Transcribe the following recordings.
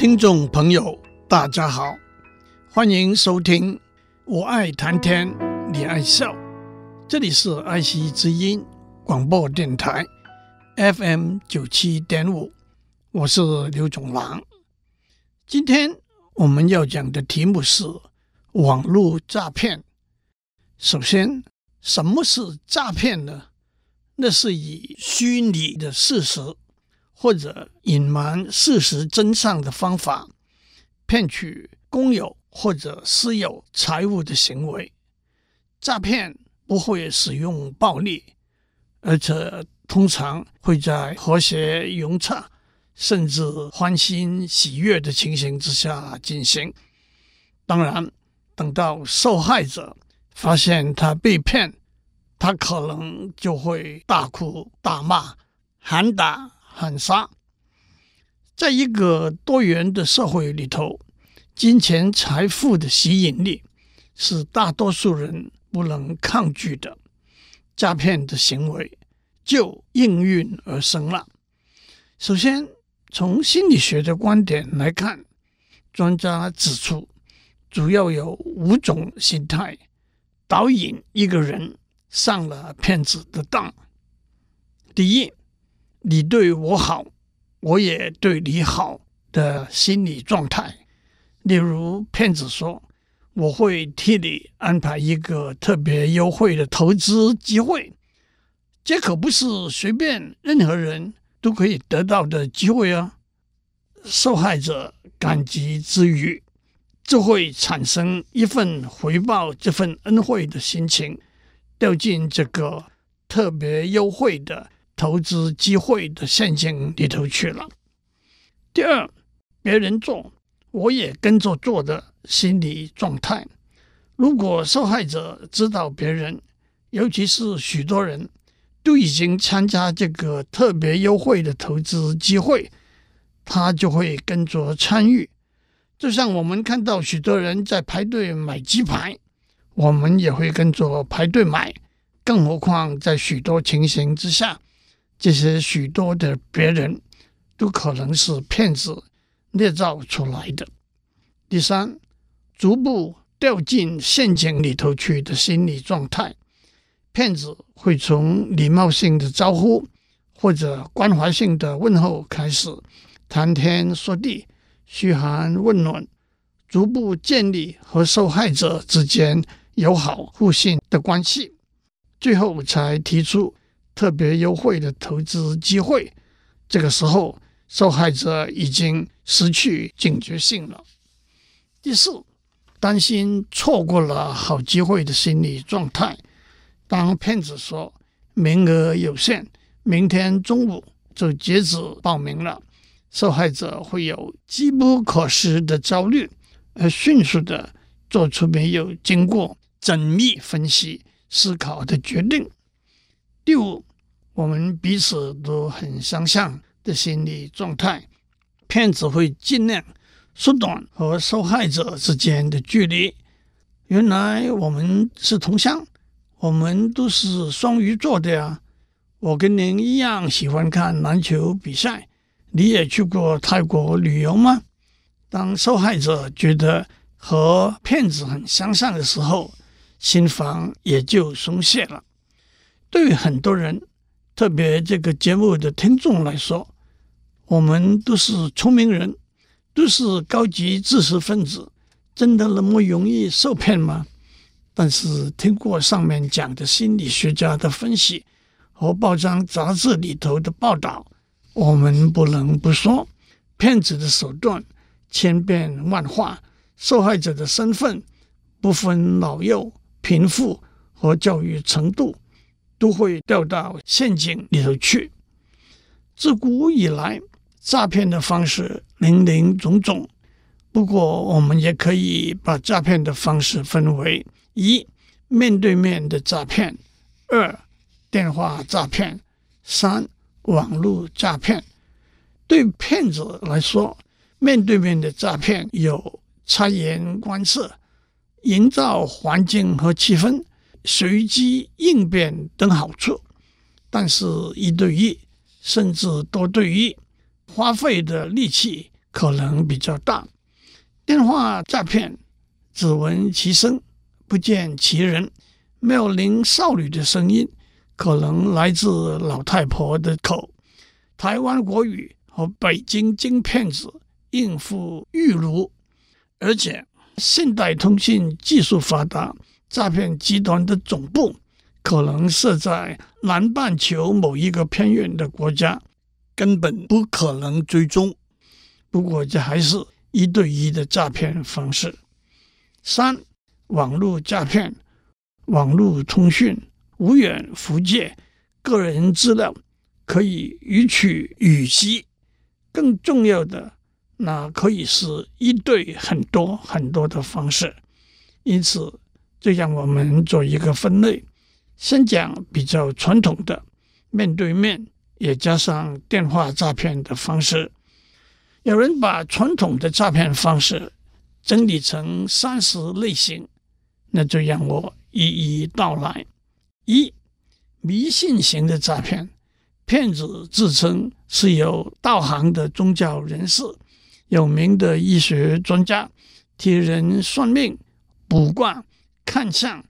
听众朋友，大家好，欢迎收听《我爱谈天，你爱笑》，这里是爱惜之音广播电台 FM 九七点五，我是刘总郎。今天我们要讲的题目是网络诈骗。首先，什么是诈骗呢？那是以虚拟的事实或者隐瞒事实真相的方法，骗取公有或者私有财物的行为。诈骗不会使用暴力，而且通常会在和谐融洽，甚至欢欣喜悦的情形之下进行。当然，等到受害者发现他被骗，他可能就会大哭大骂、喊打喊杀。在一个多元的社会里头，金钱财富的吸引力是大多数人不能抗拒的，诈骗的行为就应运而生了。首先，从心理学的观点来看，专家指出，主要有五种心态导引一个人。上了骗子的当。第一，你对我好，我也对你好的心理状态。例如，骗子说：“我会替你安排一个特别优惠的投资机会。”这可不是随便任何人都可以得到的机会啊！受害者感激之余，就会产生一份回报这份恩惠的心情。掉进这个特别优惠的投资机会的陷阱里头去了。第二，别人做我也跟着做的心理状态。如果受害者知道别人，尤其是许多人都已经参加这个特别优惠的投资机会，他就会跟着参与。就像我们看到许多人在排队买鸡排。我们也会跟着排队买，更何况在许多情形之下，这些许多的别人都可能是骗子捏造出来的。第三，逐步掉进陷阱里头去的心理状态，骗子会从礼貌性的招呼或者关怀性的问候开始，谈天说地，嘘寒问暖，逐步建立和受害者之间。友好互信的关系，最后才提出特别优惠的投资机会。这个时候，受害者已经失去警觉性了。第四，担心错过了好机会的心理状态。当骗子说名额有限，明天中午就截止报名了，受害者会有机不可失的焦虑，而迅速的做出没有经过。缜密分析、思考的决定。第五，我们彼此都很相像的心理状态，骗子会尽量缩短和受害者之间的距离。原来我们是同乡，我们都是双鱼座的呀。我跟您一样喜欢看篮球比赛。你也去过泰国旅游吗？当受害者觉得和骗子很相像的时候，心防也就松懈了。对于很多人，特别这个节目的听众来说，我们都是聪明人，都是高级知识分子，真的那么容易受骗吗？但是听过上面讲的心理学家的分析和报章杂志里头的报道，我们不能不说，骗子的手段千变万化，受害者的身份不分老幼。贫富和教育程度都会掉到陷阱里头去。自古以来，诈骗的方式林林总总。不过，我们也可以把诈骗的方式分为：一、面对面的诈骗；二、电话诈骗；三、网络诈骗。对骗子来说，面对面的诈骗有察言观色。营造环境和气氛，随机应变等好处，但是一对一甚至多对一，花费的力气可能比较大。电话诈骗，只闻其声，不见其人，妙龄少女的声音可能来自老太婆的口，台湾国语和北京京骗子应付有余，而且现代通讯技术发达，诈骗集团的总部可能设在南半球某一个偏远的国家，根本不可能追踪。不过，这还是一对一的诈骗方式。三、网络诈骗，网络通讯无远弗届，个人资料可以予取予携。更重要的，那可以是一对很多很多的方式。因此，就让我们做一个分类，先讲比较传统的面对面，也加上电话诈骗的方式。有人把传统的诈骗方式整理成三十类型，那就让我一一道来。一、迷信型的诈骗，骗子自称是有道行的宗教人士、有名的医学专家，替人算命、卜卦、看相，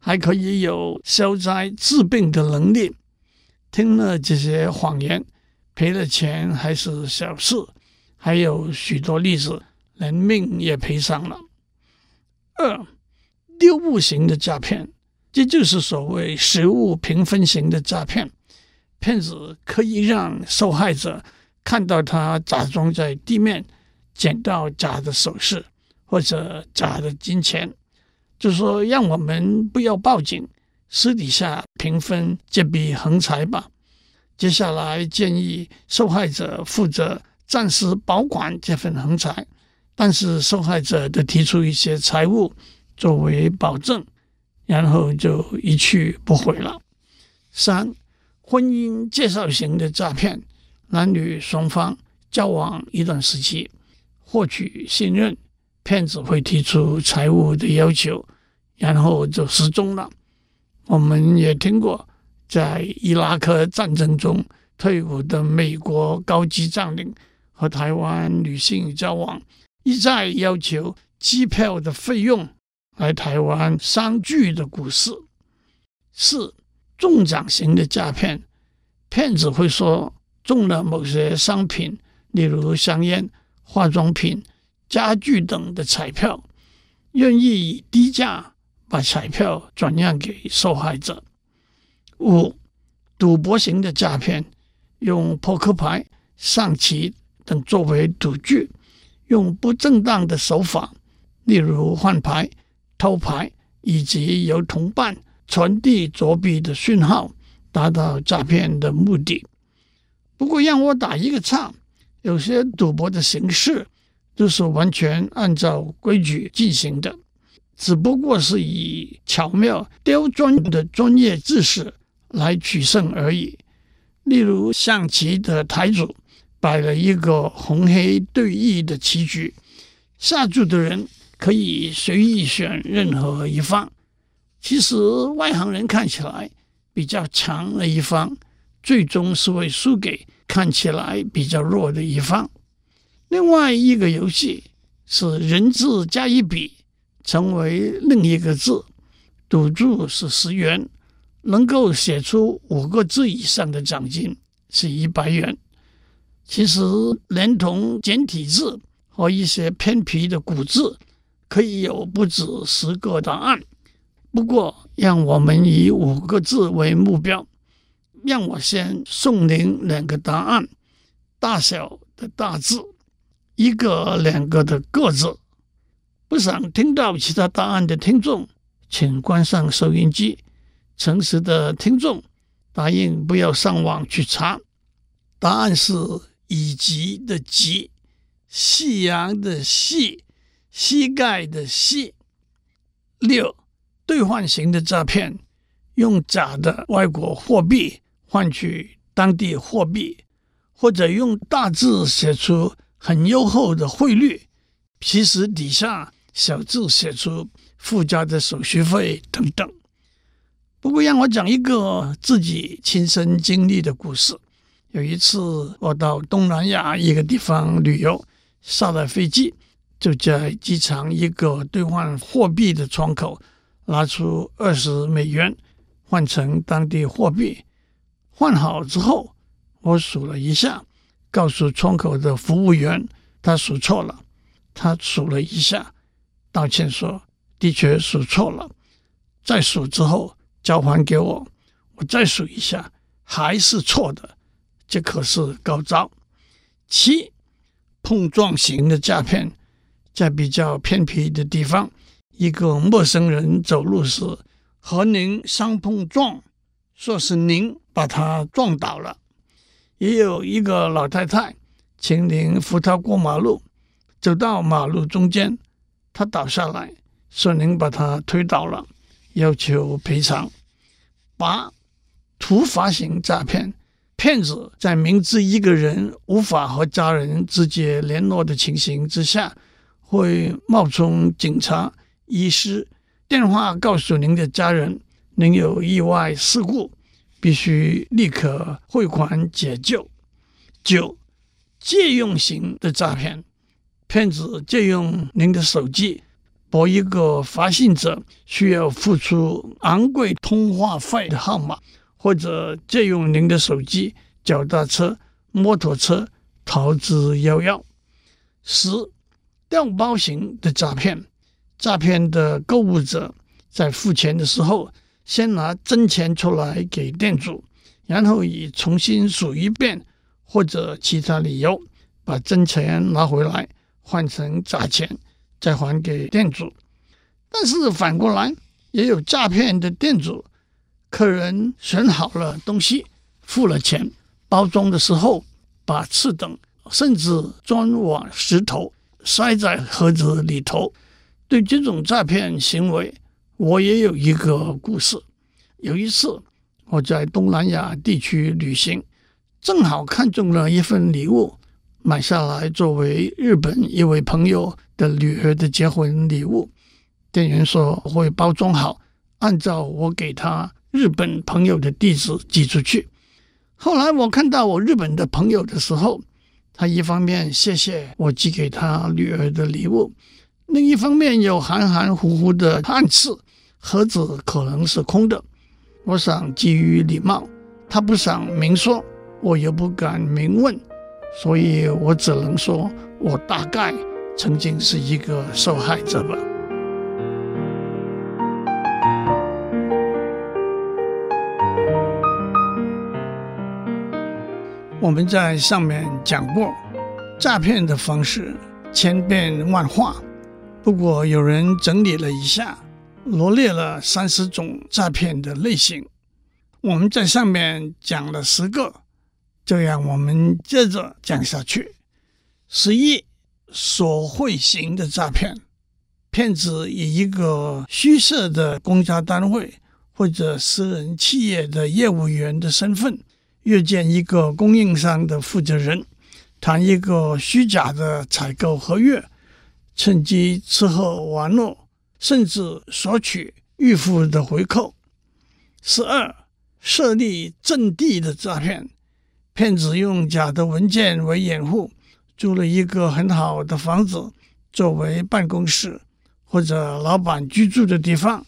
还可以有消灾治病的能力。听了这些谎言，赔了钱还是小事。还有许多例子，连命也赔上了。二、丢物型的诈骗，这就是所谓实物平分型的诈骗。骗子可以让受害者看到他假装在地面捡到假的首饰或者假的金钱，就说让我们不要报警，私底下平分这笔横财吧。接下来建议受害者负责。暂时保管这份横财，但是受害者得提出一些财物作为保证，然后就一去不回了。三、婚姻介绍型的诈骗，男女双方交往一段时期，获取信任，骗子会提出财务的要求，然后就失踪了。我们也听过，在伊拉克战争中退伍的美国高级将领。和台湾女性交往，一再要求机票的费用来台湾相聚的故事。四、中奖型的诈骗，骗子会说中了某些商品，例如香烟、化妆品、家具等的彩票，愿意以低价把彩票转让给受害者。五、赌博型的诈骗，用扑克牌、象棋。等作为赌具，用不正当的手法，例如换牌、偷牌，以及由同伴传递作弊的讯号，达到诈骗的目的。不过，让我打一个岔，有些赌博的形式都是完全按照规矩进行的，只不过是以巧妙刁钻的专业知识来取胜而已。例如象棋的台主。摆了一个红黑对弈的棋局，下注的人可以随意选任何一方。其实外行人看起来比较强的一方，最终是会输给看起来比较弱的一方。另外一个游戏是人字加一笔，成为另一个字，赌注是十元，能够写出五个字以上的奖金是一百元。其实，连同简体字和一些偏僻的古字，可以有不止十个答案。不过，让我们以五个字为目标。让我先送您两个答案：大小的“大”字，一个两个的“个”字。不想听到其他答案的听众，请关上收音机。诚实的听众，答应不要上网去查。答案是。以及的及，夕阳的夕，膝盖的膝。六，兑换型的诈骗，用假的外国货币换取当地货币，或者用大字写出很优厚的汇率，其实底下小字写出附加的手续费等等。不过，让我讲一个自己亲身经历的故事。有一次，我到东南亚一个地方旅游，下了飞机，就在机场一个兑换货币的窗口拿出二十美元换成当地货币。换好之后，我数了一下，告诉窗口的服务员他数错了。他数了一下，道歉说的确数错了。再数之后交还给我，我再数一下，还是错的。这可是高招。七，碰撞型的诈骗，在比较偏僻的地方，一个陌生人走路时和您相碰撞，说是您把他撞倒了。也有一个老太太，请您扶她过马路，走到马路中间，他倒下来，说您把他推倒了，要求赔偿。八，突发型诈骗。骗子在明知一个人无法和家人直接联络的情形之下，会冒充警察、医师，电话告诉您的家人，您有意外事故，必须立刻汇款解救。九，借用型的诈骗，骗子借用您的手机，拨一个发信者需要付出昂贵通话费的号码。或者借用您的手机、脚踏车、摩托车逃之夭夭。十，调包型的诈骗，诈骗的购物者在付钱的时候，先拿真钱出来给店主，然后以重新数一遍或者其他理由把真钱拿回来换成假钱，再还给店主。但是反过来，也有诈骗的店主。客人选好了东西，付了钱，包装的时候把次等甚至砖瓦石头塞在盒子里头。对这种诈骗行为，我也有一个故事。有一次我在东南亚地区旅行，正好看中了一份礼物，买下来作为日本一位朋友的女儿的结婚礼物。店员说会包装好，按照我给他。日本朋友的地址寄出去。后来我看到我日本的朋友的时候，他一方面谢谢我寄给他女儿的礼物，另一方面又含含糊糊的暗示盒子可能是空的。我想基于礼貌，他不想明说，我又不敢明问，所以我只能说我大概曾经是一个受害者吧。我们在上面讲过，诈骗的方式千变万化。不过有人整理了一下，罗列了三十种诈骗的类型。我们在上面讲了十个，这样我们接着讲下去。十一，索贿型的诈骗，骗子以一个虚设的公家单位或者私人企业的业务员的身份。约见一个供应商的负责人，谈一个虚假的采购合约，趁机吃喝玩乐，甚至索取预付的回扣。十二，设立阵地的诈骗，骗子用假的文件为掩护，租了一个很好的房子作为办公室或者老板居住的地方，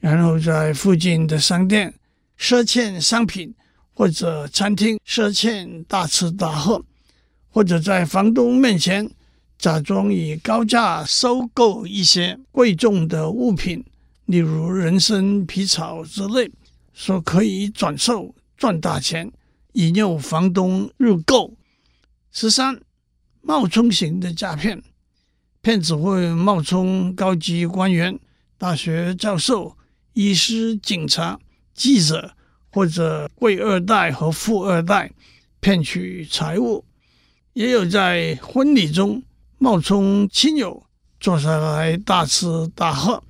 然后在附近的商店赊欠商品。或者餐厅赊欠大吃大喝，或者在房东面前假装以高价收购一些贵重的物品，例如人参、皮草之类，说可以转售赚大钱，引诱房东入购。十三，冒充型的诈骗，骗子会冒充高级官员、大学教授、医师、警察、记者。或者贵二代和富二代骗取财物，也有在婚礼中冒充亲友坐下来大吃大喝，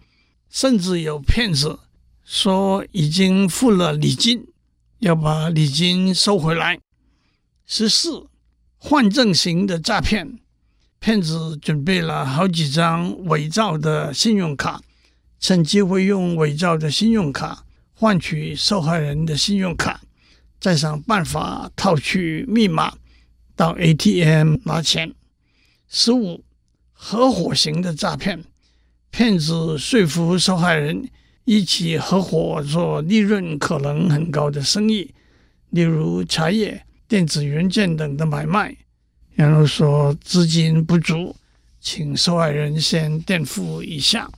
甚至有骗子说已经付了礼金，要把礼金收回来。十四，换证型的诈骗，骗子准备了好几张伪造的信用卡，趁机会用伪造的信用卡。换取受害人的信用卡，再想办法套取密码到 ATM 拿钱。十五，合伙型的诈骗，骗子说服受害人一起合伙做利润可能很高的生意，例如茶叶、电子元件等的买卖，然后说资金不足，请受害人先垫付一下。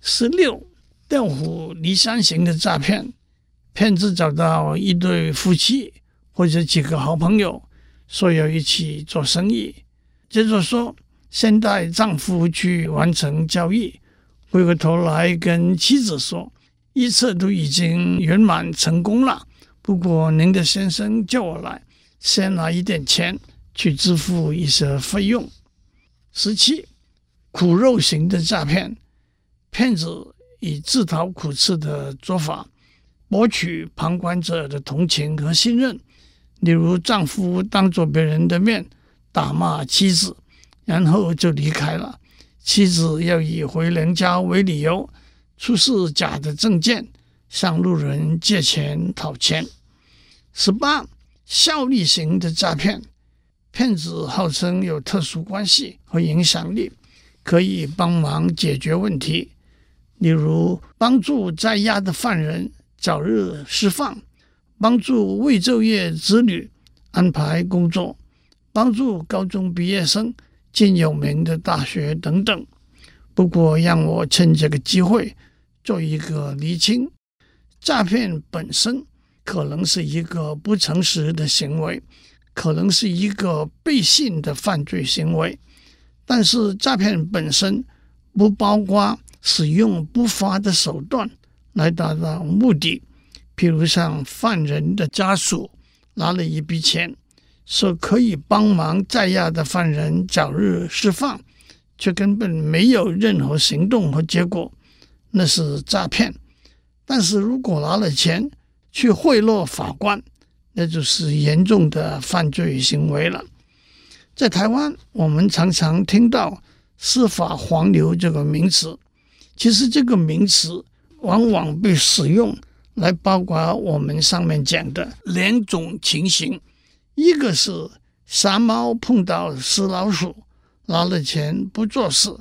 十六，调虎离山型的诈骗，骗子找到一对夫妻或者几个好朋友，说要一起做生意。接着说，先带丈夫去完成交易，回过头来跟妻子说，一切都已经圆满成功了。不过您的先生叫我来，先拿一点钱去支付一些费用。十七，苦肉型的诈骗，骗子以自讨苦吃的做法，博取旁观者的同情和信任。例如，丈夫当着别人的面，打骂妻子，然后就离开了。妻子要以回娘家为理由，出示假的证件，向路人借钱讨钱。十八，效力型的诈骗，骗子号称有特殊关系和影响力，可以帮忙解决问题，例如帮助在押的犯人早日释放，帮助未就业子女安排工作。帮助高中毕业生进有名的大学等等。不过，让我趁这个机会做一个厘清：诈骗本身可能是一个不诚实的行为，可能是一个背信的犯罪行为。但是，诈骗本身不包括使用不法的手段来达到目的，譬如像犯人的家属拿了一笔钱。说可以帮忙在押的犯人早日释放，却根本没有任何行动和结果，那是诈骗。但是如果拿了钱去贿赂法官，那就是严重的犯罪行为了。在台湾，我们常常听到“司法黄牛”这个名词，其实这个名词往往被使用来包括我们上面讲的两种情形。一个是傻猫碰到死老鼠，拿了钱不做事，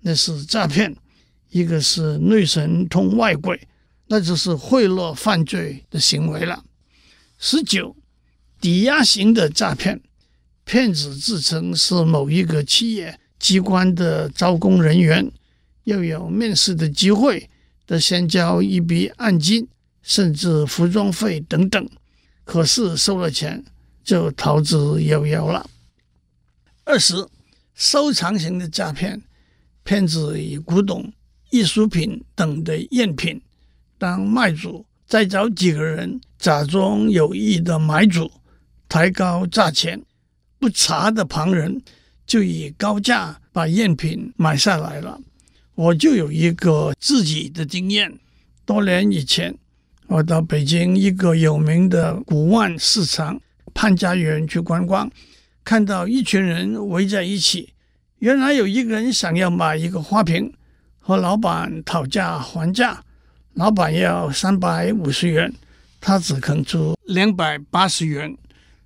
那是诈骗；一个是内神通外鬼，那就是贿赂犯罪的行为了。十九，抵押型的诈骗，骗子自称是某一个企业机关的招工人员，又有面试的机会，得先交一笔按金，甚至服装费等等。可是收了钱。就逃之夭夭了。二十，收藏型的诈骗，骗子以古董、艺术品等的赝品当卖主，再找几个人假装有意的买主，抬高价钱，不查的旁人就以高价把赝品买下来了。我就有一个自己的经验，多年以前，我到北京一个有名的古玩市场。潘家园去观光，看到一群人围在一起。原来有一个人想要买一个花瓶，和老板讨价还价。老板要三百五十元，他只肯出两百八十元。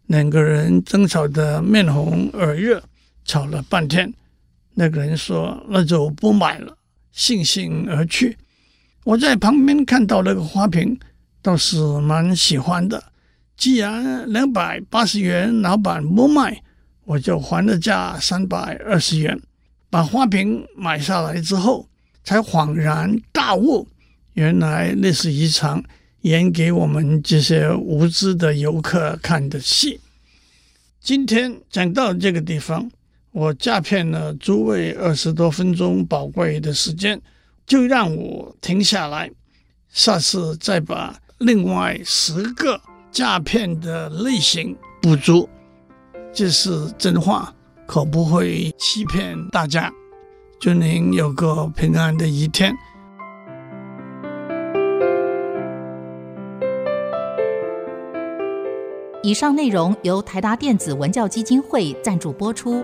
两个人争吵得面红耳热，吵了半天。那个人说：“那就不买了。”悻悻而去。我在旁边看到那个花瓶，倒是蛮喜欢的。既然两百八十元老板不卖，我就还了价三百二十元，把花瓶买下来之后，才恍然大悟，原来那是一场演给我们这些无知的游客看的戏。今天讲到这个地方，我诈骗了诸位二十多分钟宝贵的时间，就让我停下来，下次再把另外十个。诈骗的类型不足，这是真话，可不会欺骗大家。祝您有个平安的一天。以上内容由台达电子文教基金会赞助播出。